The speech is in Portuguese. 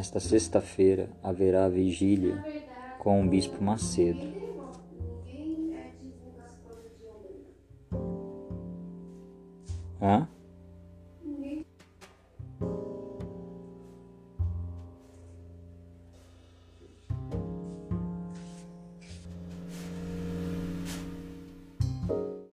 Nesta sexta-feira haverá vigília com o Bispo Macedo. Hã?